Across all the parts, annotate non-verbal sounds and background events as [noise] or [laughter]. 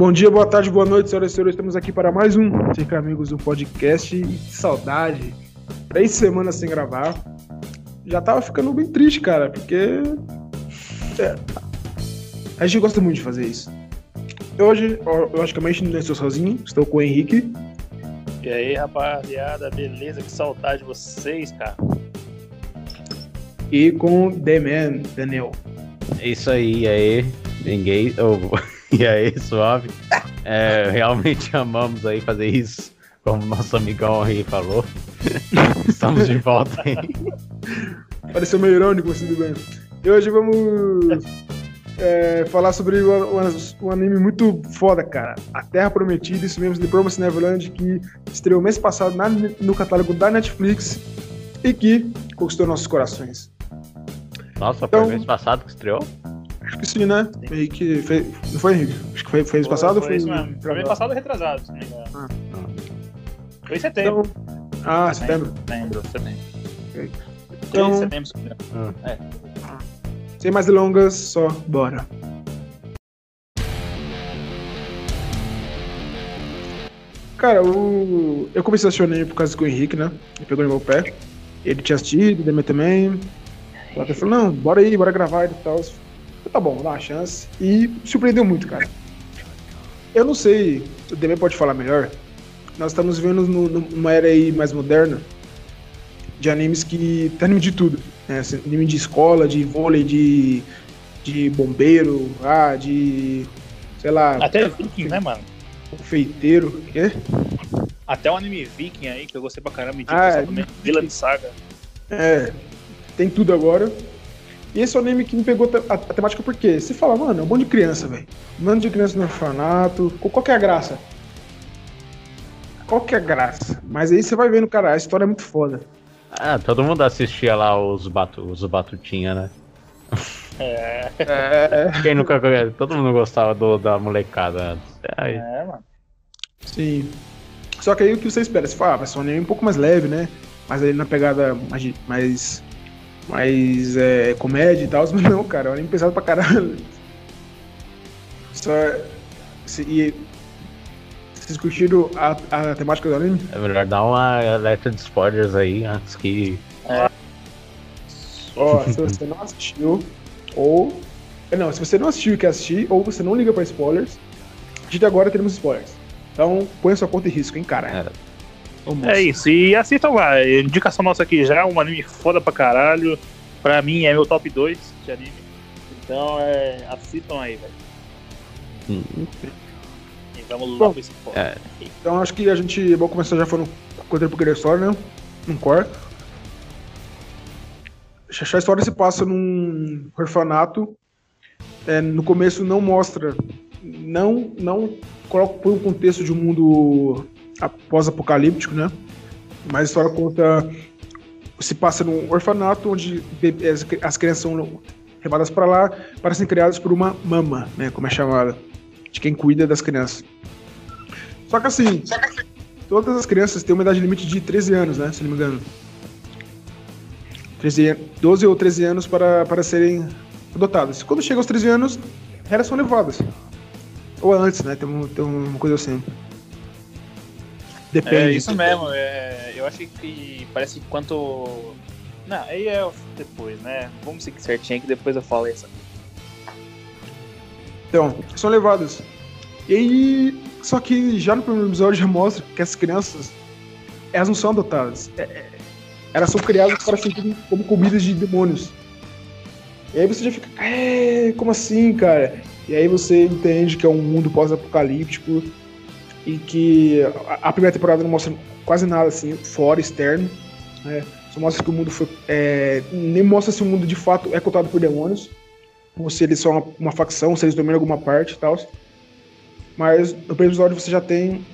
Bom dia, boa tarde, boa noite, senhoras e senhores. Estamos aqui para mais um Fica Amigos do Podcast. E que saudade. Três semanas sem gravar. Já tava ficando bem triste, cara, porque. É, a gente gosta muito de fazer isso. Hoje, logicamente, não estou sozinho, estou com o Henrique. E aí, rapaziada, beleza? Que saudade de vocês, cara. E com o The Man, Daniel. É isso aí, e aí, ninguém. Oh, [laughs] [laughs] e aí, suave. É, realmente amamos aí fazer isso, como nosso amigão aí falou. Estamos de volta aí. Pareceu meio irônico, mas tudo bem. E hoje vamos é, falar sobre um, anime muito foda, cara. A Terra Prometida, isso mesmo, The Promised Neverland, que estreou mês passado na, no catálogo da Netflix e que conquistou nossos corações. Nossa, então, foi mês passado que estreou? Acho que sim, né? Henrique fez, não foi, Henrique? Acho que foi, foi mês passado foi, foi isso mesmo. Foi mês passado retrasado, se não me engano. Ah. Foi em setembro. Então, ah, setembro? Setembro, setembro. Então, setembro, setembro. Ah. É. Sem mais delongas, só bora. Cara, o... eu comecei a assistir o anime por causa do Henrique, né? Ele pegou no meu pé. Ele tinha assistido, Demi também. Ela falou, não, bora aí, bora gravar e tal. Tá bom, vou dar uma chance. E surpreendeu muito, cara. Eu não sei, o Demi pode falar melhor. Nós estamos vivendo numa era aí mais moderna de animes que tem anime de tudo. Né? Assim, anime de escola, de vôlei, de, de bombeiro, ah, de. sei lá. Até Viking, né, mano? Feiteiro, quê? Até o anime Viking aí, que eu gostei pra caramba, ah, é, também, Vila de Saga. É, tem tudo agora. E esse é o anime que me pegou a, a temática porque você fala, mano, é um monte de criança, velho. Um monte de criança no orfanato. Qual que é a graça? Qual que é a graça? Mas aí você vai vendo, cara, a história é muito foda. Ah, todo mundo assistia lá os, batu, os Batutinha, né? É. é. Quem nunca. Todo mundo gostava do, da molecada antes. É, é, mano. Sim. Só que aí o que você espera? Você fala, ah, vai ser um anime um pouco mais leve, né? Mas aí na pegada mais. Mais, mais é, comédia e tal. [laughs] Mas não, cara, é um anime pesado pra caralho. Só. E vocês curtiram a, a temática do anime? É melhor dar uma alerta de spoilers aí antes que. É. Ó, se você não assistiu, ou. Não, se você não assistiu e quer assistir, ou você não liga pra spoilers, a partir de agora teremos spoilers. Então, põe sua conta em risco, hein, cara. É. é isso, e assistam lá. Indicação nossa aqui já, um anime foda pra caralho. Pra mim é meu top 2 de anime. Então, é, assistam aí, velho. Hum. Vamos lá pro spoiler. É. Então acho que a gente vou começar já falando quadriplo Story, né? Um core. A história se passa num orfanato. É, no começo não mostra, não não coloca por um contexto de um mundo pós-apocalíptico, né? Mas a história conta se passa num orfanato onde as crianças são levadas para lá para serem criadas por uma mama, né? Como é chamada de quem cuida das crianças. Só que assim, todas as crianças têm uma idade limite de 13 anos, né? Se não me engano. 13, 12 ou 13 anos para, para serem adotadas. Quando chega aos 13 anos, elas são levadas. Ou antes, né? Tem, um, tem uma coisa assim. Depende. É isso mesmo. É, eu acho que parece que quanto. Não, aí é depois, né? Vamos seguir certinho que depois eu falo isso. Então, são levadas. E aí, só que já no primeiro episódio já mostra que as crianças, elas não são adotadas. É, é, elas são criadas para serem como comidas de demônios. E aí você já fica, é, como assim, cara? E aí você entende que é um mundo pós-apocalíptico e que a, primeira temporada não mostra quase nada assim, fora, externo. Né? Só mostra que o mundo foi. É, nem mostra se o mundo de fato é contado por demônios ou se eles são uma, uma facção, se eles dominam alguma parte e tal. Mas no primeiro episódio você já tem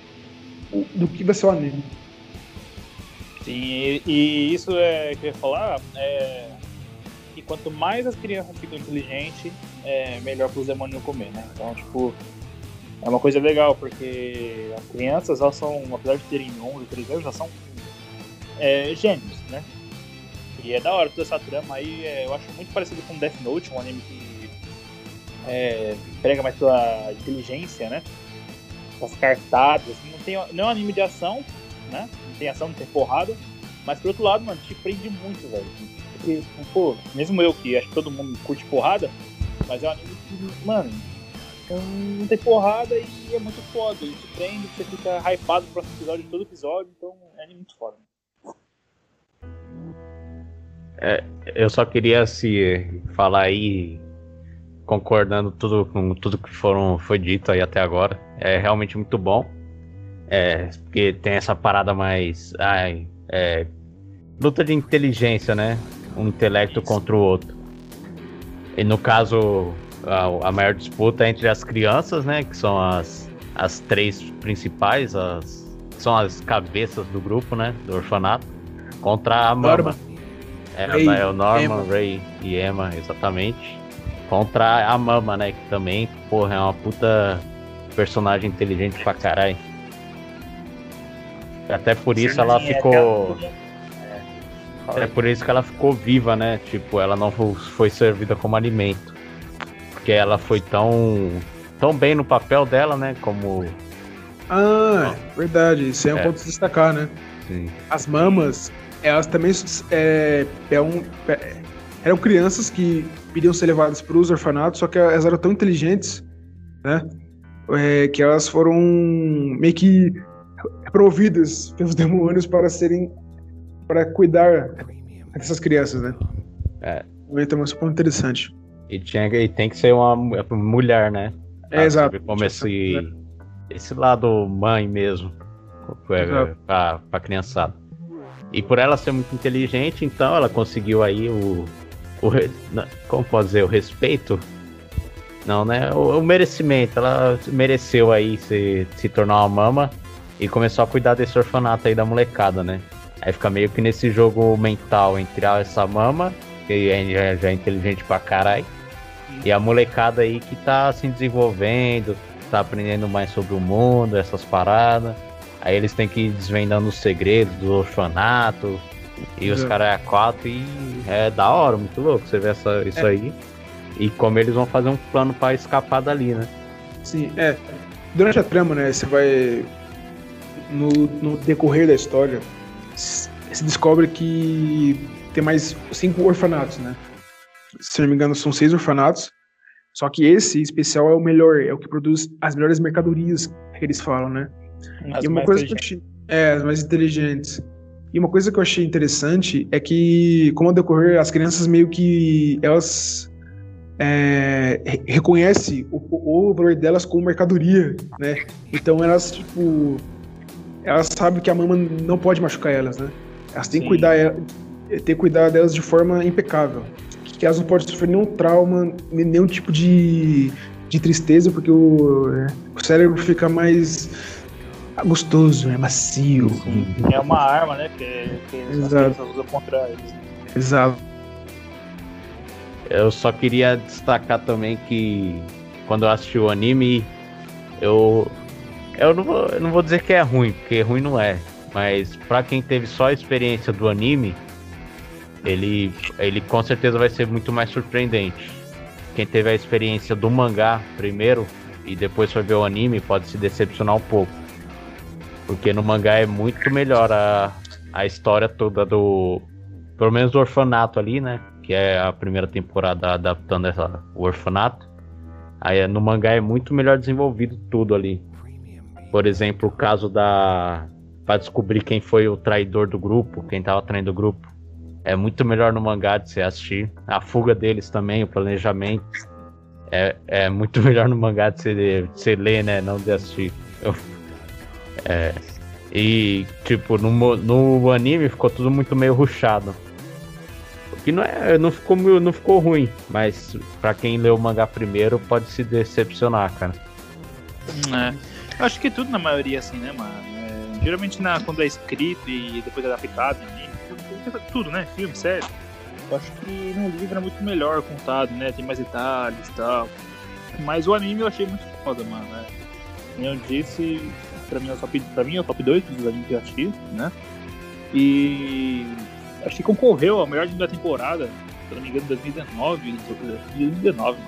o, do que vai ser o anime. Sim, e, e isso é que eu ia falar é que quanto mais as crianças ficam inteligentes, é melhor para os demônios comer, né? Então, tipo, é uma coisa legal, porque as crianças, elas são, apesar de terem 11, 13 anos, elas são é, gênios, né? E é da hora toda essa trama aí, é, eu acho muito parecido com Death Note, um anime que é, prega mais pela inteligência, né? As cartadas, assim, não, tem, não é um anime de ação, né? Não tem ação, não tem porrada. Mas por outro lado, mano, te prende muito, velho. Porque, pô, mesmo eu que acho que todo mundo curte porrada, mas é um anime que, mano, não tem porrada e é muito foda. Te prende, você fica hypado pro próximo episódio, todo episódio, então é muito foda. É, eu só queria se falar aí, concordando tudo com tudo que foram, foi dito aí até agora. É realmente muito bom. É, porque tem essa parada mais. Ai, é, luta de inteligência, né? Um intelecto contra o outro. E no caso, a, a, maior disputa é entre as crianças, né? Que são as, as três principais, as, são as cabeças do grupo, né? Do orfanato. Contra a Mama. É, Ray, é o Norman, Emma. Ray e Emma, exatamente. Contra a Mama, né? Que também, porra, é uma puta personagem inteligente pra caralho. Até por isso ela ficou. É, é por isso que ela ficou viva, né? Tipo, ela não foi servida como alimento. Porque ela foi tão. tão bem no papel dela, né? Como. Ah, verdade. Isso é um é. ponto de destacar, né? Sim. As mamas elas também é, é um, é, eram crianças que iriam ser levadas para os orfanatos, só que elas eram tão inteligentes, né? É, que elas foram meio que providas pelos [laughs] demônios para serem para cuidar dessas crianças, né? É. Então, é um ponto interessante. E, tinha, e tem que ser uma mulher, né? É, exato. Como esse, esse lado mãe mesmo. Para a criançada. E por ela ser muito inteligente, então ela conseguiu aí o. o como pode dizer? O respeito? Não, né? O, o merecimento. Ela mereceu aí se, se tornar uma mama e começou a cuidar desse orfanato aí da molecada, né? Aí fica meio que nesse jogo mental entre essa mama, que é, já, já é inteligente pra caralho, e a molecada aí que tá se desenvolvendo, tá aprendendo mais sobre o mundo, essas paradas. Aí eles têm que ir desvendando os segredos do orfanato. E os caras é quatro e é da hora, muito louco você vê essa, isso é. aí. E como eles vão fazer um plano para escapar dali, né? Sim, é. Durante a trama, né, você vai. No, no decorrer da história, se descobre que tem mais cinco orfanatos, né? Se não me engano, são seis orfanatos. Só que esse especial é o melhor, é o que produz as melhores mercadorias que eles falam, né? As e uma coisa que eu achei, é, as mais inteligentes. E uma coisa que eu achei interessante é que, como ao decorrer, as crianças meio que elas é, reconhecem o, o, valor delas como mercadoria, né? Então elas, tipo, elas sabem que a mama não pode machucar elas, né? Elas têm que cuidar, é, ter que cuidar delas de forma impecável. Que elas não podem sofrer nenhum trauma, nenhum tipo de, de tristeza, porque o, é, o cérebro fica mais gostoso, é macio. Sim. É uma arma, né? Que, que Exato. usa contra eles. Exato. Eu só queria destacar também que quando eu assisti o anime, eu. Eu não vou, eu não vou dizer que é ruim, porque ruim não é. Mas para quem teve só a experiência do anime, ele, ele com certeza vai ser muito mais surpreendente. Quem teve a experiência do mangá primeiro e depois foi ver o anime pode se decepcionar um pouco. Porque no mangá é muito melhor a, a história toda do. Pelo menos do orfanato ali, né? Que é a primeira temporada adaptando essa, o orfanato. Aí no mangá é muito melhor desenvolvido tudo ali. Por exemplo, o caso da. Pra descobrir quem foi o traidor do grupo, quem tava traindo o grupo. É muito melhor no mangá de você assistir. A fuga deles também, o planejamento. É, é muito [laughs] melhor no mangá de você, de ler, né? Não de assistir. É. E, tipo, no, no anime ficou tudo muito meio ruchado. O que não, é, não, ficou, não ficou ruim, mas para quem leu o mangá primeiro pode se decepcionar, cara. É. Acho que tudo na maioria assim, né, mano? É, geralmente na, quando é escrito e depois é adaptado anime, [laughs] tudo, né? Filme, série. Eu acho que no livro é muito melhor contado, né? Tem mais detalhes e tal. Mas o anime eu achei muito foda, mano. Né? Eu disse, pra mim é o top, pra mim é o top 2 dos animes que eu assisti, né? E acho que concorreu ao melhor anime da temporada, se não me engano, 2019, 2019,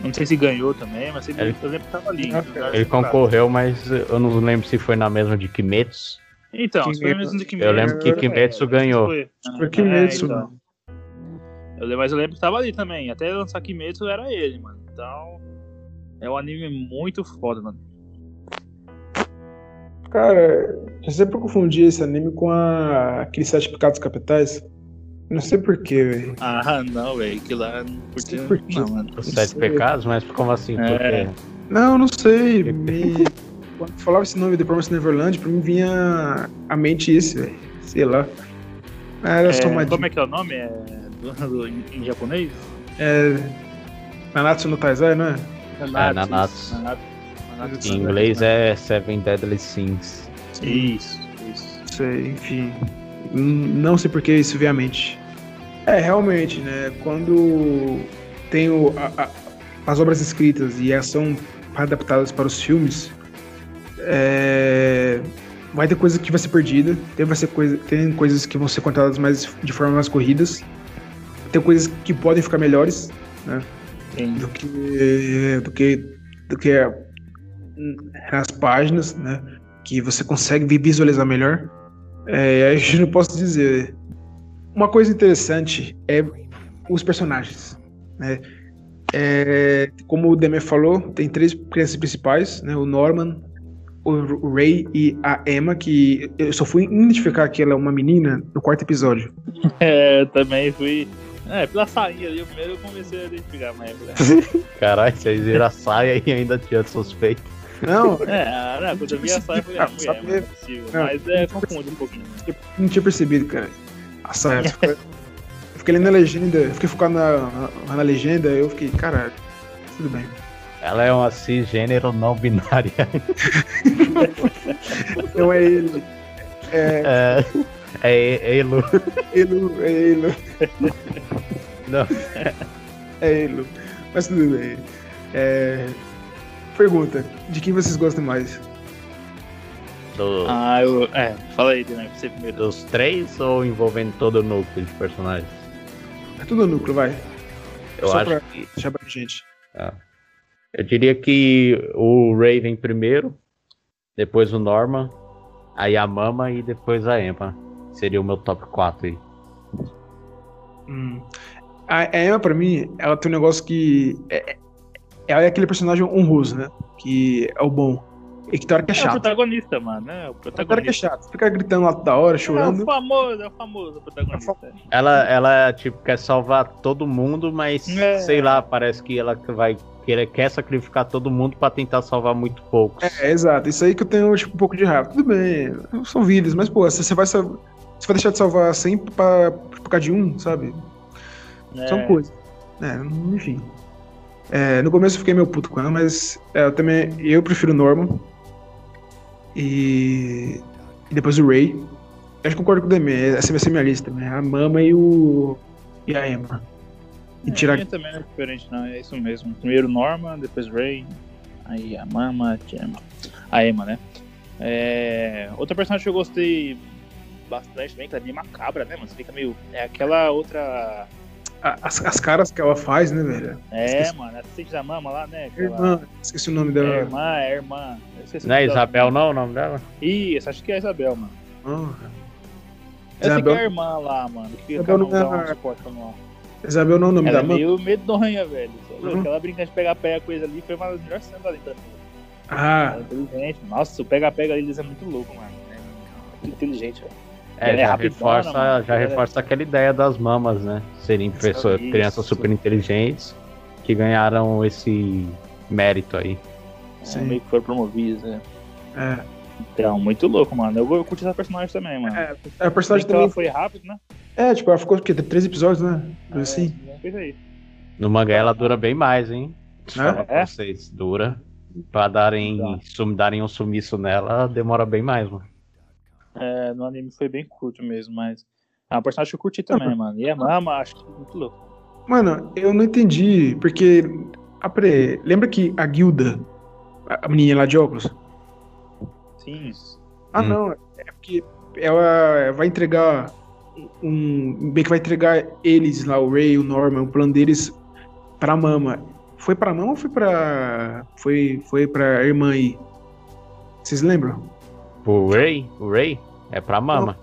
Não sei se ganhou também, mas ele, Ele- eu lembro que tava ali. Ele concorreu, mas eu não lembro se foi na mesma de Kimetsu. Então, foi Kimetsu. mesmo de Kimetsu. Eu lembro que Kimetsu ganhou. Foi. Foi Kimetsu, É, então. Eu lembro- mas eu lembro que tava ali também. Até lançar Kimetsu era ele, mano. Então. É um anime muito foda, mano. Cara, eu sempre confundi esse anime com a... aqueles sete pecados capitais. Não sei porquê, velho. Ah, não, velho. Que lá. Por quê? Não, mano. Os sete sei. pecados, mas como assim? É. Porque Não, não sei. Me... Quando falava esse nome The Promised Neverland, pra mim vinha à mente isso, velho. Sei lá. Era só uma É, como é que é o nome? É do, do- em, em japonês? É... Nanatsu no Taizai, não é? Nanatsu. Nanatsu. Nanatsu. em inglês é Seven Deadly Sins. Isso, isso. sei, enfim. N- Não sei por que isso veio à mente. É, realmente, né? Quando tem o- a- a- as obras escritas e elas são adaptadas para os filmes, é, vai ter coisa que vai ser perdida, tem, vai ser coisa, tem coisas que vão ser contadas mais, de forma mais corridas, tem coisas que podem ficar melhores Sim. do que do que do que é, nas páginas, né? Que você consegue vi- visualizar melhor. É, aí [laughs] eu não posso dizer. Uma coisa interessante é os personagens, né? É, como o Demer falou, tem três crianças principais, né? O Norman, o Ray e a Emma, que eu só fui identificar que ela é uma menina no quarto episódio. [laughs] É, eu também fui. É, pela sainha ali, o primeiro eu comecei a identificar, mas. [laughs] Caralho, vocês viram a saia e ainda tinha suspeito. Não, É, ah, não, quando eu vi a saia, eu falei, ah, mulher, não é possível. Não. Mas é, confunde um pouquinho. Eu não tinha percebido, cara. A saia. Eu fiquei lendo a legenda, eu fiquei focado na, na, na legenda, eu fiquei, caralho, tudo bem. Ela é uma cisgênero não binária. [laughs] Não é ele. É É, é Elo. ele, é ele, Não. é ele. Mas tudo bem. É, pergunta: de quem vocês gostam mais? Do- Ah, eu. É, fala aí, né? Você primeiro. dos três ou envolvendo todo o núcleo de personagens? É tudo núcleo, vai. Eu Só acho pra- que. Deixa pra gente. Ah. Eu diria que o Raven primeiro, depois o Norman, aí a Mama e depois a Emma. Seria o meu top 4 aí. Hum. A a Emma, pra mim, ela tem um negócio que. É, ela é aquele personagem honroso, né? Que é o bom. E que tem hora que é É o chato. protagonista, mano, né? O Tem hora que é protagonista. chato. Fica gritando lá da hora, É o chorando. famoso, é o famoso protagonista. Ela, ela, tipo, quer salvar todo mundo, mas É. sei lá, parece que ela vai querer, quer sacrificar todo mundo pra tentar salvar muito poucos. É, exato. Isso aí que eu tenho, tipo, um pouco de raiva. Tudo bem, são vidas, mas, pô, você vai, você vai deixar de salvar 100 pra, por causa de um, sabe? É. São coisas. É, enfim. É, no começo eu fiquei meio puto com ela, mas é, eu também. Eu prefiro o Norman. E. e depois o Ray. Eu acho que concordo com o Demi. Essa vai ser minha lista também. A Mama e o. E a Emma. E É, tirar. minha também não é diferente, não. É isso mesmo. Primeiro Norma, depois Ray, aí a Mama, a Emma. A Emma, né? É... Outra personagem que eu gostei bastante também, que é meio macabra, né, mano? Você fica meio. É aquela outra. a- As, as caras que ela faz, né, velho? É, Esqueci. mano, assistente da Mama lá, né? Aquela... Irmã. Esqueci o nome É dela. irmã, é irmã. Eu esqueci o Não é Isabel, não, o nome dela? Isso, acho que é a Isabel, mano. Ah, Essa aqui Isabel- é a irmã lá, mano. Que fica Isabel com não dá é- um suporte manual. Isabel não é o nome Ela da é mãe? meio medonha, velho. É Uhum. Aquela brincadeira de pegar-pega com eles ali foi uma das melhores cenas ali pra mim. Ah, Ela é inteligente. Nossa, o pega-pega ali deles é muito louco, mano. É muito inteligente, velho. É, é já, rapidona, reforça, mano. já é- reforça aquela ideia das mamas, né? Serem pessoas, Isso. crianças super inteligentes que ganharam esse mérito aí. Sim. É, meio que foram promovidos, né? é. Então, muito louco, mano. Eu, eu curti essa personagem também, mano. É, a personagem Então, ela também. foi rápido, né? É, tipo, ela ficou o quê? Três episódios, né? Coisa assim. É. No mangá ela dura bem mais, hein? Pra É? vocês, dura. Pra darem, Tá. sum, darem um sumiço nela, demora bem mais, mano. É, no anime foi bem curto mesmo, mas. É uma personagem que eu curti também, mano. E a Mama, acho que muito louco. Mano, eu não entendi, porque. Ah, peraí, lembra que a guilda, a a menininha lá de óculos? Ah, Hum. não, é porque ela vai entregar um. Bem que vai entregar eles lá, o Ray, o Norman, o plano deles pra Mama. Foi pra mão ou foi pra. Foi, foi pra irmã aí? Vocês lembram? O Ray? O Ray? É pra mama.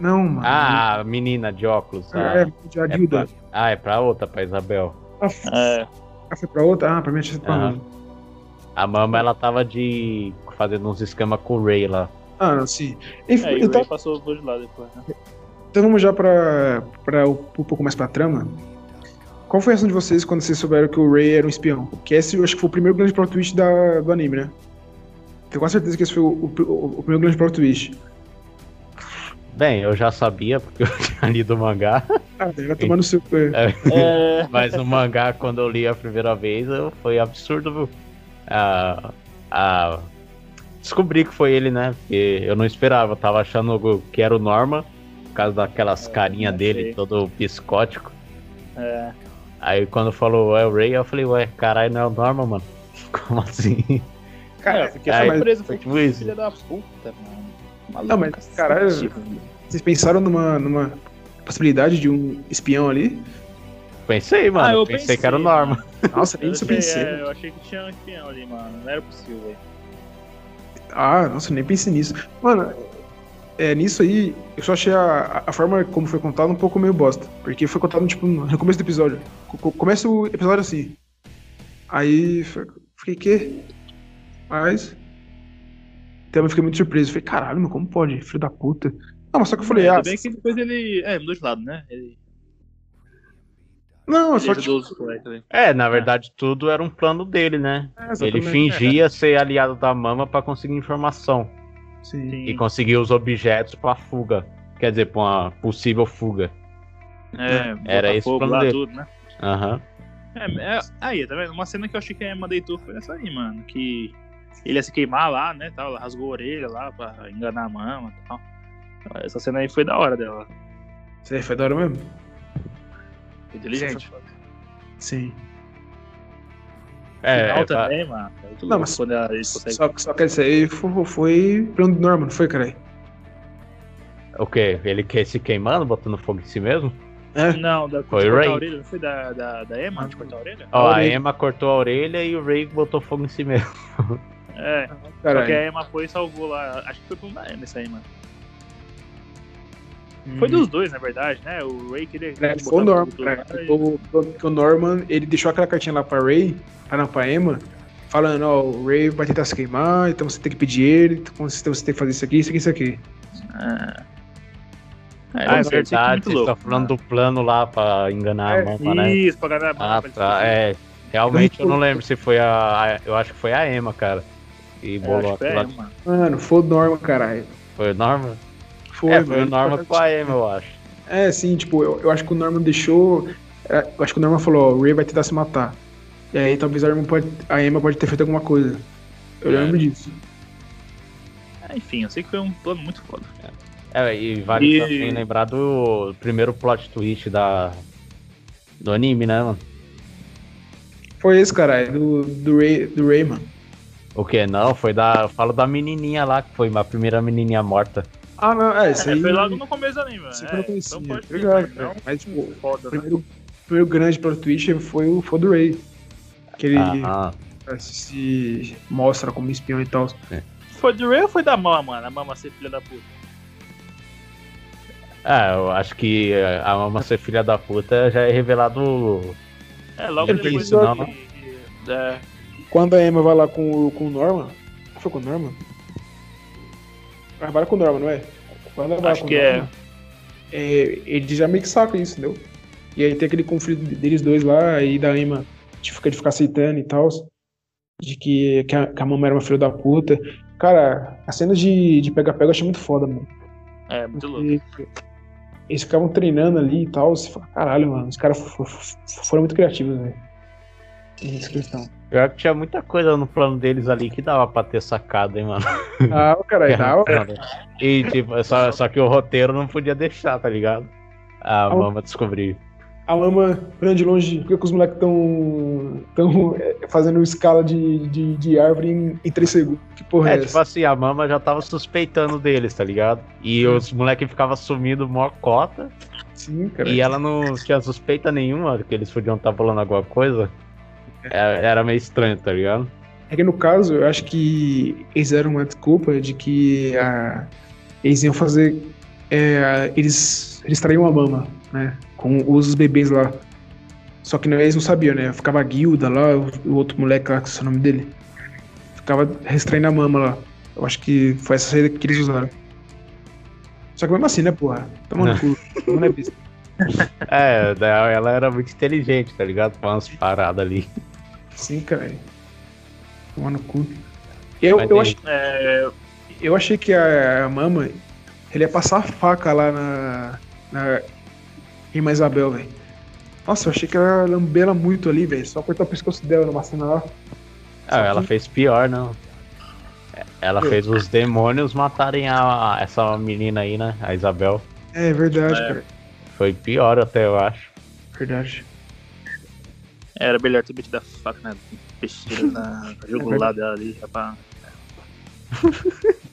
Não, mano. Ah, a menina de óculos. é, Ah, de é Adilda. pra, ah, é pra outra, pra Isabel. Ah, É, ah, foi pra outra? Ah, pra mim sido pra mim. A mama, ela tava de. fazendo uns esquemas com o Ray lá. Ah, não, sim. Enfim, é e o então, Ray passou por de lá depois, né? então vamos já pra, pra um pouco mais pra trama. Qual foi a reação de vocês quando vocês souberam que o Ray era um espião? Que esse eu acho que foi o primeiro grande plot twist da, do anime, né? Tenho quase certeza que esse foi o, o- o primeiro grande plot twist. Bem, eu já sabia, porque eu [laughs] tinha lido o mangá. Ah, daí vai tomar no seu. é. É, Mas o mangá, quando eu li a primeira vez, eu, foi absurdo, viu? Ah, ah, descobri que foi ele, né? Porque eu não esperava, eu tava achando que era o Norman, por causa daquelas carinhas não dele, todo psicótico. é. Aí quando falou é o Ray, eu falei, ué, caralho, não é o Norman, mano. [laughs] Como assim? Cara, eu fiquei Aí, surpreso. foi tipo isso. filha da puta, mano. Maluco, Não, mas, caralho, mano. Vocês pensaram numa, numa possibilidade de um espião ali? Pensei, mano. Ah, eu pensei, que era o pensei, Norman. Nossa, nem Eu isso eu achei, pensei. é, eu achei que tinha um espião ali, mano. Não era possível, velho. Ah, nossa, eu nem pensei nisso. Mano, é, nisso aí, eu só achei a, a forma como foi contado um pouco meio bosta. Porque foi contado, tipo, no começo do episódio. Co- co- Começa o episódio assim. Aí, fiquei, que? Mas... Então eu fiquei muito surpreso. Falei, caralho, mas como pode? Filho da puta. Não, mas só que eu falei, Ainda ah... bem que depois ele. É, mudou de lado, né? Ele, Não, só ali. É, na verdade, tudo era um plano dele, né? É, Ele fingia ser aliado da Mama pra conseguir informação. Sim. E conseguir os objetos pra fuga. Quer dizer, pra uma possível fuga. É, Era botar esse o fogo plano dele. tudo, né? Aham. É, é, aí, tá vendo? Uma cena que eu achei que a Emma deitou foi essa aí, mano. Que ele ia se queimar lá, né? Tal, ela rasgou a orelha lá pra enganar a mama e tal. Essa cena aí foi da hora dela. Isso aí foi da hora mesmo? Inteligente. Sim. É, Final é pra- também, mano. É Não, mas- quando eles conseguem. Só, só que isso aí foi, foi plano do Norman, não foi, cara? o quê? Ele quer se queimando, botando fogo em si mesmo? É. Não, da, Foi Ray. a orelha, não foi da, da, da Emma de cortar a orelha? Ó, a orelha. Emma cortou a orelha e o Ray botou fogo em si mesmo. É, Caralho. só que a Emma foi e salvou lá. Acho que foi pro da Emma isso aí, mano. Foi dos dois, na verdade, né? O Ray queria. É, botar foi o Norman, tudo cara. lá e- O, o- Norman, ele deixou aquela cartinha lá pra Ray, pra, não, pra Emma, falando, ó, o Ray vai tentar se queimar, então você tem que pedir ele, então você você tem que fazer isso aqui, isso aqui, isso aqui. É, Ah, é isso aqui verdade, louco, estão falando do plano lá pra enganar É, a Mama, né? Isso, pra ganhar a Ah, pra ele tá. É, realmente eu não lembro se foi a, a- Eu acho que foi a Emma, cara. E É, bolou acho que foi aquilo a lá. Emma. Mano, foi o Norman, caralho. Foi o Norman? Foi, é, foi o mano. Norman com a Emma, eu acho. É, sim, tipo, eu, eu acho que o Norman deixou. é, Eu acho que o Norman falou, ó, o Ray vai tentar se matar. E aí talvez a pode, a Emma pode ter feito alguma coisa. Eu É. lembro disso. É, enfim, eu sei que foi um plano muito foda. É, e vale E- também lembrar do primeiro plot twist da, do anime, né, mano? Foi esse, caralho, do, do, Ray, do Ray, mano. O que? Não, foi da. Eu falo da menininha lá, que foi a primeira menininha morta. Ah, não, é, isso É, aí. foi logo no começo anime, mano. Isso É, foi no comecinho, então ser, cara. então, Mas, tipo, foda, O né? primeiro, o primeiro grande plot twist foi o, do Ray. Que ele Ah, se mostra como espião e tal. Foi do Ray ou foi da Mama, mano? A Mama ser filha da puta. ah, eu acho que a Mama ser filha da puta já é revelado. É, logo Ele depois que- que- É, Quando a Emma vai lá com, o- com o Norman. Foi com o Norman? Lá com Norman, não é? Acho que é. Norman, é, ele já meio que saca isso, entendeu? E aí tem aquele conflito deles dois lá, aí da Emma de ficar, de ficar aceitando e tal. De que, que, a, que a mamãe era uma filha da puta. Cara, a cena de pega-pega eu achei muito foda, mano. é, muito louco. E eles ficavam treinando ali e tal. Você fala, caralho, mano, os caras fo- fo- foram muito criativos, velho. Questão. Pior que tinha muita coisa no plano deles ali que dava pra ter sacado, hein, mano. Ah, caralho, [laughs] dava. E tipo, só, só que o roteiro não podia deixar, tá ligado? A Ah, Mama descobrir. A lama grande longe, por que, que os moleques estão tão, é, fazendo escala de, de, de árvore em, em 3 segundos? Que porra é, É, tipo essa? assim, a Mama já tava suspeitando deles, tá ligado? E os moleques ficavam sumindo mó cota. Sim, cara. E ela não tinha suspeita nenhuma que eles podiam estar falando alguma coisa. Era, era meio estranho, tá ligado? É que no caso, eu acho que eles deram uma desculpa de que a, eles iam fazer. é, eles, eles traíam a mama, né? Com os bebês lá. Só que eles não sabiam, né? Ficava a guilda lá, o, outro moleque lá, que é o nome dele. Ficava restraindo a mama lá. Eu acho que foi essa saída que eles usaram. Só que mesmo assim, né, porra? Toma no cu. Não [laughs] é besta. É, ela era muito inteligente, tá ligado? Com umas paradas ali. Sim, cara. Toma no cu. Eu, eu, ach, É, eu achei que a, a mama ele ia passar a faca lá na. na Irmã Isabel, velho. Nossa, eu achei que ela ia lamber ela muito ali, velho. Só cortar o pescoço dela numa cena lá. Ah, ela fez pior, não. Ela Eu- fez os demônios matarem a, a- essa menina aí, né? A Isabel. É verdade, É. cara. Foi pior até, eu acho. Verdade. Era melhor ter metido a faca na peixeira na [laughs] jugular dela ali, rapaz. [laughs]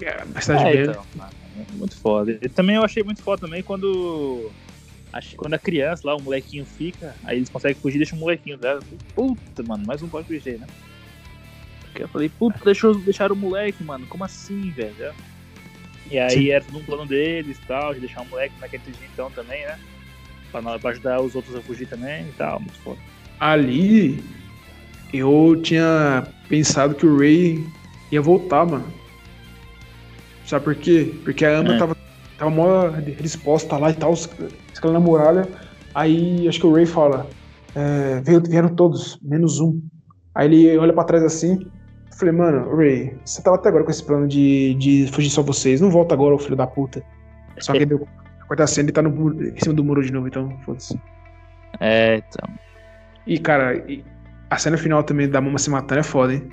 É, mas tá de É, bem. então, mano, muito foda. E também eu achei muito foda também quando. Acho que quando a criança lá, o molequinho fica, aí eles conseguem fugir e deixam o molequinho dela. Puta, mano, mais um pode PG, né? Porque eu falei, puta, deixou, deixaram o moleque, mano. Como assim, velho? E aí Sim. era tudo um plano deles e tal, de deixar o moleque naquele inteligentão também, né? Pra, ajudar os outros a fugir também e tal, muito foda. Ali, eu tinha pensado que o Ray ia voltar, mano. Sabe por quê? Porque a Amber É. tava, tava mó disposta lá e tal, escalando a muralha. Aí acho que o Ray fala: é, "Veio- vieram todos, menos um. Aí ele olha pra trás assim. Falei, mano, Ray, você tava até agora com esse plano de, de fugir só vocês. Não volta agora, ô filho da puta. Só que [laughs] deu. Corta a cena e tá no, em cima do muro de novo, então foda-se. É, então. E, cara, e a cena final também da Mama se matando é foda, hein?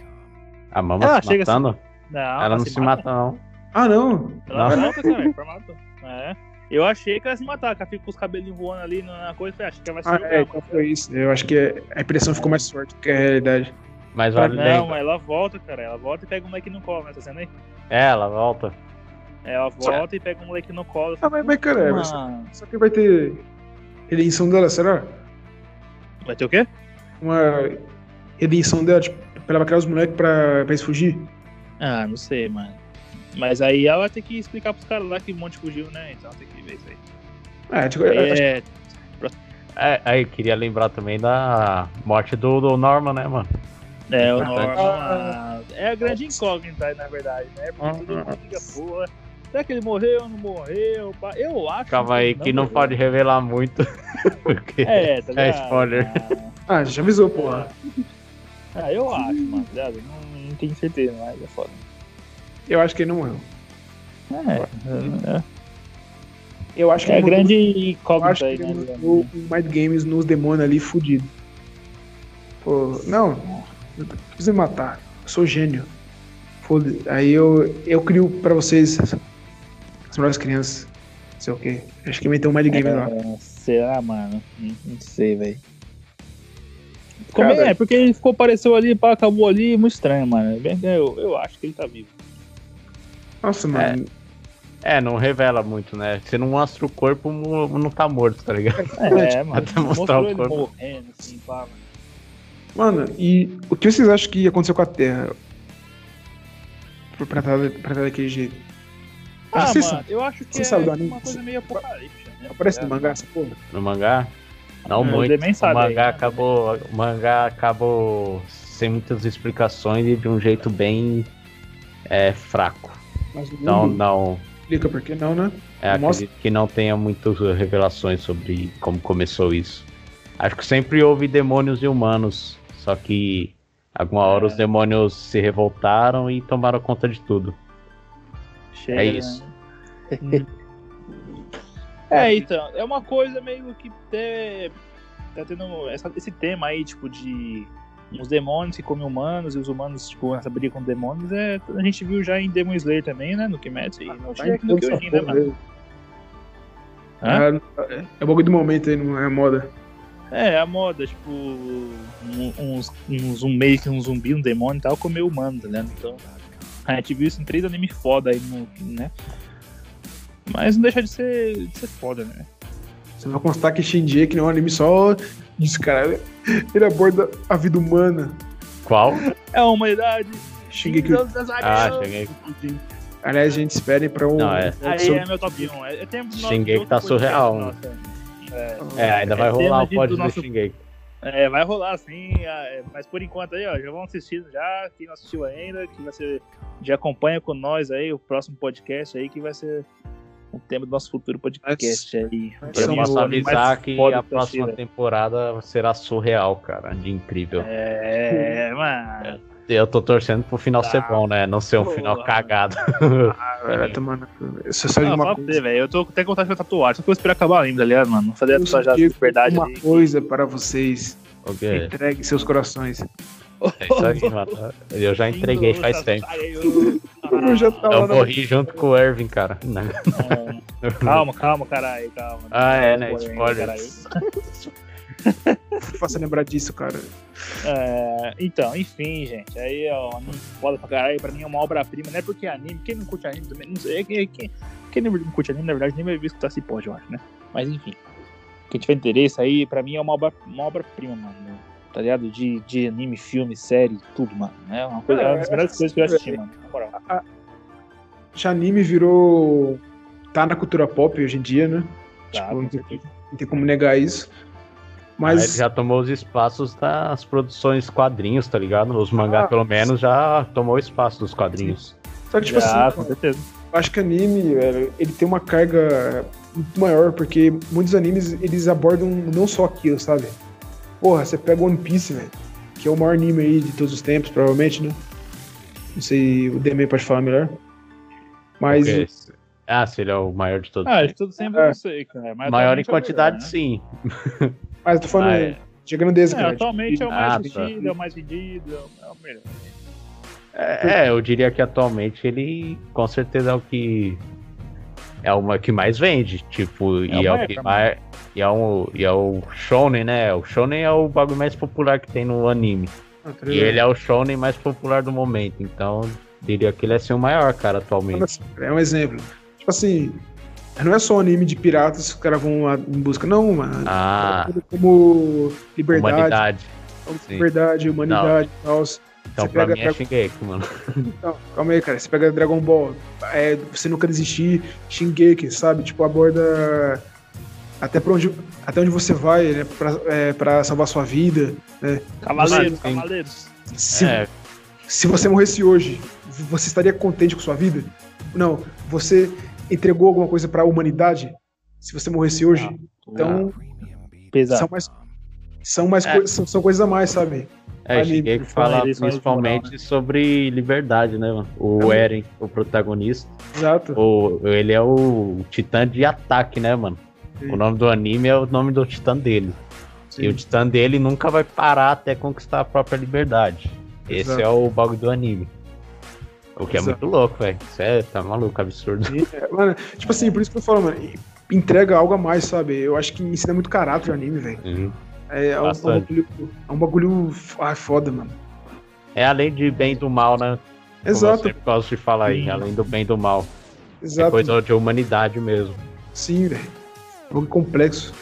A mama Ela se chega matando? Não, ela não se mata, não. Ah, não. Ela Não. volta, cara, formato. É. Eu achei que ela ia se matar, que ela fica com os cabelinhos voando ali na coisa, eu falei, acho que ela vai se Ah, jogar. é, então foi isso. Eu acho que a impressão ficou mais forte que a realidade. Mas vale Não, lembra. mas ela volta, cara. Ela volta e pega o moleque no colo, né? Tá sendo aí? É, ela volta. Ela volta e pega o moleque no colo. Ah, mas, mas cara, é, mas- só que vai ter redenção dela, será? Vai ter o quê? Uma redenção dela, tipo, pra ela criar os moleques pra, pra eles fugir? Ah, não sei, mano. Mas aí ela vai ter que explicar pros caras lá que o monte fugiu, né? Então tem que ver isso aí. É, tipo, é, acho- É, É, aí eu queria lembrar também da morte do, do Norman, né, mano? é, o. Norman. ah, É a grande incógnita aí, na verdade, né? Porque todo mundo fica, pô, será que ele morreu ou não morreu? pá? Eu acho Calma aí, que não morreu. pode revelar muito. [laughs] Porque É, tá É ligado? spoiler. Ah, já avisou, porra. [laughs] Ah, eu acho, mano, tá ligado? Não, não tenho certeza, mas é foda. Eu acho que ele não morreu. É, Eu acho que é, é grande Eu incógnita acho que aí, né? o Mind Games nos demônios ali fudido. Pô, não, não precisa me matar. Eu sou gênio. Foda Aí eu, eu crio pra vocês as melhores crianças. Não sei o quê. Acho que meteu um Mind Game lá. É, será, mano? Não, sei, velho. Como Cara- é? Porque ele ficou, apareceu ali, pá, acabou ali, muito estranho, mano. Bem que Eu, eu acho que ele tá vivo. Nossa, mano. É, não revela muito, né? Você não mostra o corpo, não tá morto, tá ligado? É, [laughs] mano. até mostrar Mostrou o corpo. morrendo, assim, pá, mano. Mano, e o que vocês acham que aconteceu com a Terra? Pra estar daquele jeito. Ah, Vocês mano, eu acho que você é sabe do anime? uma coisa meio apocalíptica, né? Aparece no tá mangá essa porra? No mangá? Não É, muito. O sabe aí, mangá né? acabou. O mangá acabou sem muitas explicações e de um jeito bem é, fraco. Mas Então não. explica por que não, né? É, acredito que não tenha muitas revelações sobre como começou isso. Acho que sempre houve demônios e humanos, só que alguma hora É. os demônios se revoltaram e tomaram conta de tudo. Chega, É isso. né? É, então, é uma coisa meio que te- tá tendo essa- esse tema aí, tipo, de uns demônios que comem humanos e os humanos, tipo, essa briga com demônios, é, a gente viu já em Demon Slayer também, né, no Kimetsu, e no Tá Shingeki em no Kyojin, né, mano? Ah, é o bagulho do momento aí, não é moda. É, a moda, tipo, um- uns, uns um meio que um zumbi, um demônio e tal, comer humano, tá ligado? Então, a gente viu isso em três animes foda aí, no, né? Mas não deixa de ser, de ser foda, né? Você vai constar que Shinji, que não é um anime só disso, cara. Ele aborda a vida humana. Qual? É a humanidade. Shingeki. Ah, cheguei. Aliás, a gente espere pra um. Não, é. Aí é meu top 1. É, é tempo do nosso- Shingeki tá surreal, né? nossa. É, É, ainda vai É rolar tema o de- pod do do nosso- Shingeki. É, vai rolar sim, é, mas por enquanto aí, ó, já vão assistindo já, quem não assistiu ainda, que vai ser, já acompanha com nós aí o próximo podcast aí, que vai ser o tema do nosso futuro podcast aí. Mas Pra Eu é posso avisar que a próxima temporada será surreal, cara. De incrível. É, mano. Eu tô torcendo pro final ser Ah, bom, né? Não ser um porra. final cagado. Ah, é só de Ah, uma coisa. você, velho. Eu tô até com vontade de fazer tatuagem, só que eu vou esperar acabar ainda, aliás, mano. Não fazer a tatuagem de verdade uma ali. coisa para vocês. Ok. Entregue seus corações. É isso aí, mano. Eu já entreguei faz tempo. Eu já tava Eu na- morri junto com o Ervin, cara. É. Calma, calma, caralho, calma. Ah, é, né? Spoiler. [laughs] Faça lembrar disso, cara. É, então, enfim, gente. Aí, ó, anime foda pra caralho. Pra mim é uma obra-prima. Não é porque é anime. Quem não curte anime também. Não sei. Quem, quem, quem não curte anime, na verdade, nem vai ver escutar esse pode, eu acho, né? Mas enfim. Quem tiver interesse aí, pra mim é uma obra- obra-prima, mano. Tá ligado? De, de anime, filme, série, tudo, mano. É uma, coisa, é uma das melhores coisas que eu assisti, mano. Na moral. Já anime virou. Tá na cultura pop hoje em dia, né? Tá, Tipo, não tem, não tem como negar isso. Mas ele já tomou os espaços das produções quadrinhos, tá ligado? Os mangá, Ah, pelo menos, já tomou o espaço dos quadrinhos. Só que, tipo Já, assim, com certeza. eu acho que anime, velho, ele tem uma carga muito maior, porque muitos animes eles abordam não só aquilo, sabe? Porra, você pega One Piece, velho, que é o maior anime aí de todos os tempos, provavelmente, né? Não sei, o Demi pode falar melhor. Mas. Ah, se ele é o maior de todos. Ah, de tudo sempre É. eu sei, cara. Mas maior em é quantidade, melhor, né? sim. [laughs] Mas eu tô falando Ah, é. de grandeza, É, atualmente é o mais Ah, tá. vendido, é o mais vendido, é o- é o melhor. É, eu diria que atualmente ele com certeza é o que é o que mais vende, tipo, e o é o que mais e é, um, e é o shonen, né? O shonen é o bagulho mais popular que tem no anime. Ah, tá E ele é o shonen mais popular do momento, então diria que ele é assim o maior, cara, atualmente. É um exemplo. Tipo assim, não é só um anime de piratas que os caras vão lá em busca, não, mano. Ah, Como liberdade, humanidade. sim. liberdade, humanidade e tal. Então Você pra pega mim é Shingeki, mano. Não, calma aí, cara. Você pega Dragon Ball, é, você nunca desistir, Shingeki, sabe? Tipo, aborda até pra onde, até onde você vai, né? Pra, é, pra salvar sua vida. Cavaleiros, Sim. cavaleiros. Se, É, se você morresse hoje, você estaria contente com sua vida? Não. Você entregou alguma coisa pra humanidade? Se você morresse hoje? Então, Pesado. são mais. São, mais É. são, são coisas a mais, sabe? é anime, Shingeki fala eles são principalmente moral, sobre liberdade, né, mano? O É. Eren, o protagonista. Exato. O, ele é o titã de ataque, né, mano? Sim. O nome do anime é o nome do titã dele. E o titã dele nunca vai parar até conquistar a própria liberdade. Esse Exato. é o bagulho do anime. O que é Exato. muito louco, velho. Isso é, tá maluco, absurdo. É, mano, tipo assim, por isso que eu falo, mano, entrega algo a mais, sabe? Eu acho que ensina muito caráter o anime, velho. Uhum. É, é um, é bagulho, é um bagulho ah, foda, mano. É além de bem e do mal, né? Como eu Exato, gosto de falar aí. Além do bem e do mal. É exato. coisa de humanidade mesmo. Sim, velho. É um bagulho complexo.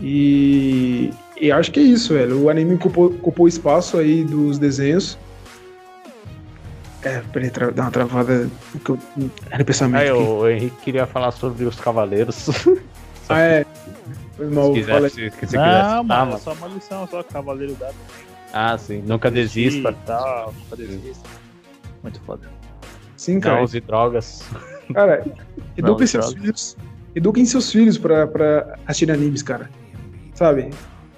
E, e acho que é isso, velho. O anime ocupou, ocupou o espaço aí dos desenhos. É, peraí, tra dar uma travada no que eu- no pensamento Aí aqui. o, Henrique queria falar sobre os cavaleiros. [laughs] Ah, é. Foi mal, se quiser, se, se Não, mano, é mano. só uma lição, só cavaleiro dado. Ah, sim. Nunca desista. E tal, nunca desista. Muito foda. Sim, cara. Não use drogas. Cara, [laughs] eduquem seus droga. filhos. Eduquem seus filhos pra, pra assistir animes, cara. Sabe?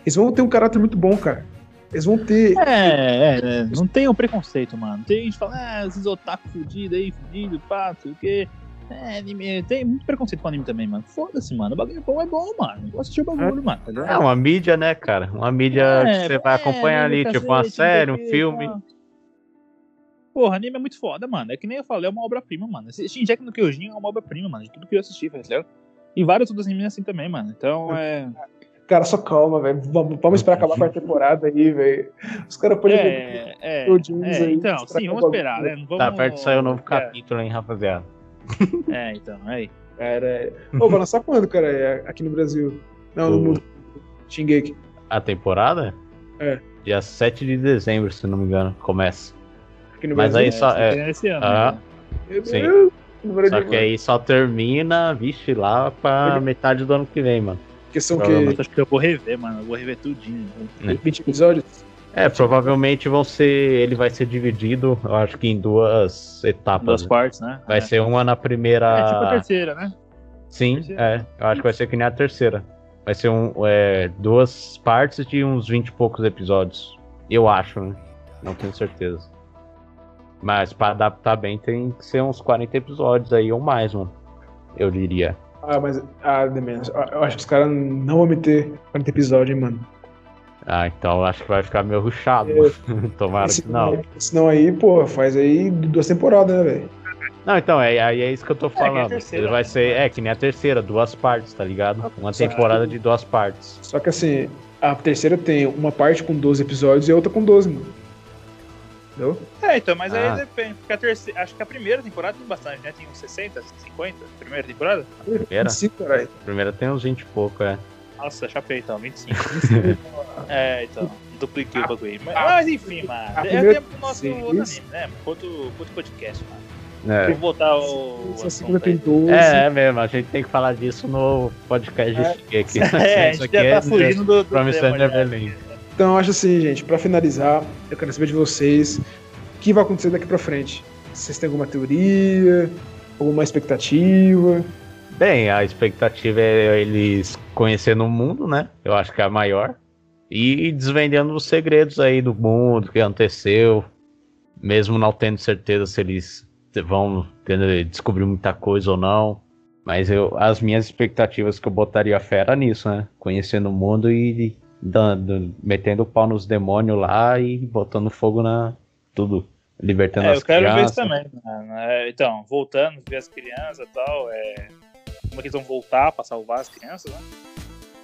Eles vão ter um caráter muito bom, cara. Eles vão ter. É, é, é, não tem um preconceito, mano. Tem gente que fala, ah, esses otaku fudidos aí, fudido, pá, não sei o quê. É, anime, tem muito preconceito com anime também, mano. Foda-se, mano. O bagulho bom é bom, mano. Eu vou assistir o bagulho, mano. Tá? É uma mídia, né, cara? Uma mídia É, que você vai é, acompanhar ali, tipo uma cacete, série, um filme. pá. Porra, anime é muito foda, mano. É que nem eu falei, é uma obra-prima, mano. Esse Shinjeki no Kyojin é uma obra-prima, mano. De tudo que eu assisti, tá ligado? E vários outros animes assim também, mano. Então é. Cara, só calma, velho. Vamos, vamos esperar acabar a quarta temporada aí, velho. Os caras podem. É, é, é, aí, então, sim, vamos esperar, né? Não vamos, Tá perto de sair o novo é, capítulo, hein, rapaziada. [laughs] É, então, aí. Cara, é... Ô, vai lançar quando, cara, é, aqui no Brasil? Não, O- no Shingeki. A temporada? É. Dia 7 de dezembro, se não me engano, começa. Aqui no Mas Brasil. aí só- é- esse ano, Ah. né? Sim. Só que aí só termina, vixe, lá pra metade do ano que vem, mano. Que são que Acho que eu vou rever, mano. Eu vou rever tudinho. né? 20 episódios? É, provavelmente vão ser. Ele vai ser dividido, eu acho que em duas etapas. Duas né? partes, né? Vai é. ser uma na primeira. É tipo a terceira, né? Sim, terceira. é. Eu acho que vai ser que nem a terceira. Vai ser um, é, duas partes de uns 20 e poucos episódios. Eu acho, né? Não tenho certeza. Mas pra adaptar bem tem que ser uns 40 episódios aí ou mais, mano. Eu diria. Ah, mas. Ah, demais. Eu acho que os caras não vão meter 40 episódios, hein, mano. Ah, então eu acho que vai ficar meio ruchado. É. mano. [laughs] Tomara Esse- que não. Senão aí, pô, faz aí duas temporadas, né, velho? Não, então, é, aí é isso que eu tô nem a falando. terceira, Ele vai ser, é, que nem a terceira, duas partes, tá ligado? Uma Só que- temporada de duas partes. Só que assim, a terceira tem uma parte com 12 episódios e a outra com 12, mano. Entendeu? É, então, mas Ah. aí depende. Porque a terceira. Acho que a primeira temporada tem bastante, né? Tem uns 60, 50? Primeira temporada? Primeira? Sim, caralho. A primeira tem uns 20 e pouco, é. Nossa, chapei então, 25. é, então. Dupliquei o bagulho aí. Mas, a- mas enfim, mano. a É primeira- tempo do nosso sim, outro isso. anime, né? Outro, outro podcast, mano. É. Vamos botar o. Essa assunto segunda aí. tem 12. É, é mesmo, a gente tem que falar disso no podcast É. de [laughs] aqui. É, a Isso gente aqui já é tá fugindo do, do Promisão tema, já. Então, acho assim, gente, pra finalizar, eu quero saber de vocês o que vai acontecer daqui pra frente. Vocês têm alguma teoria, alguma expectativa? Bem, a expectativa é eles conhecendo o mundo, né? Eu acho que é a maior. E desvendando os segredos aí do mundo, que aconteceu. Mesmo não tendo certeza se eles vão descobrir muita coisa ou não. Mas eu, as minhas expectativas que eu botaria fé era nisso, né? Conhecendo o mundo e dando, metendo o pau nos demônios lá e botando fogo na tudo. Libertando É, as eu quero ver crianças. isso também. mano. É, então, voltando, ver as crianças e tal. É, como é que eles vão voltar pra salvar as crianças, né?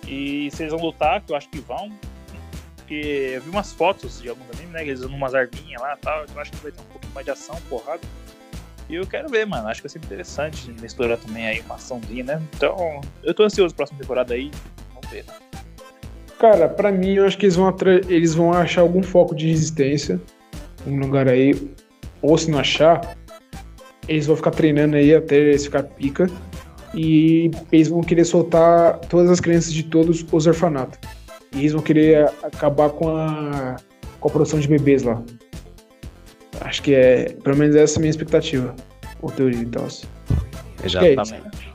E se eles vão lutar, que eu acho que vão. Porque eu vi umas fotos de alguns animes, né? Eles usam umas arminhas lá e tal. então Eu acho que vai ter um pouquinho mais de ação, porrada. E eu quero ver, mano. Acho que vai ser interessante misturar também aí uma açãozinha, né? Então, eu tô ansioso pra próxima temporada aí. Vamos ver, né? Cara, pra mim, eu acho que eles vão, atra- eles vão achar algum foco de resistência, um lugar aí. Ou se não achar, eles vão ficar treinando aí até eles ficar pica. E eles vão querer soltar todas as crianças de todos os orfanatos. E eles vão querer acabar com a, com a produção de bebês lá. Acho que é, pelo menos essa é a minha expectativa. Ou teoria e tal. Acho que é isso. Exatamente.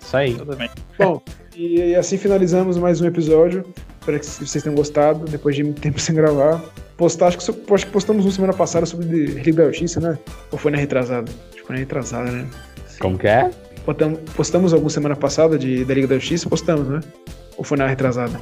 Isso aí. Exatamente. Bom, e assim finalizamos mais um episódio. Espero que vocês tenham gostado, depois de muito tempo [laughs] sem gravar. Postar, acho que, acho que postamos uma semana passada sobre Liga da Justiça, né? Ou foi na retrasada? Acho que foi na retrasada, né? Como que é? Botam- postamos alguma semana passada de, da Liga da Justiça? Postamos, né? Ou foi na retrasada?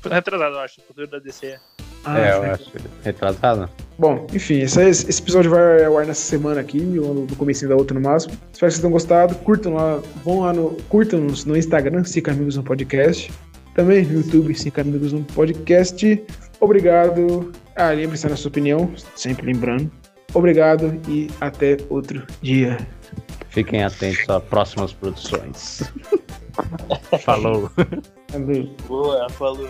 Foi retrasado, eu acho. Futuro da DC. Ah, é, eu acho. Retrasado? Bom, enfim, esse, esse episódio vai ao ar nessa semana aqui, ou no começo da outra no máximo. Espero que vocês tenham gostado. Curtam lá, vão lá no. Curtam-nos no Instagram, Cinco Amigos no Podcast. Também no YouTube, Cinco Amigos no Podcast. Obrigado. Ah, lembre-se da sua opinião, sempre lembrando. Obrigado e até outro dia. Fiquem atentos a próximas produções. [laughs] Falou. Boa, falou.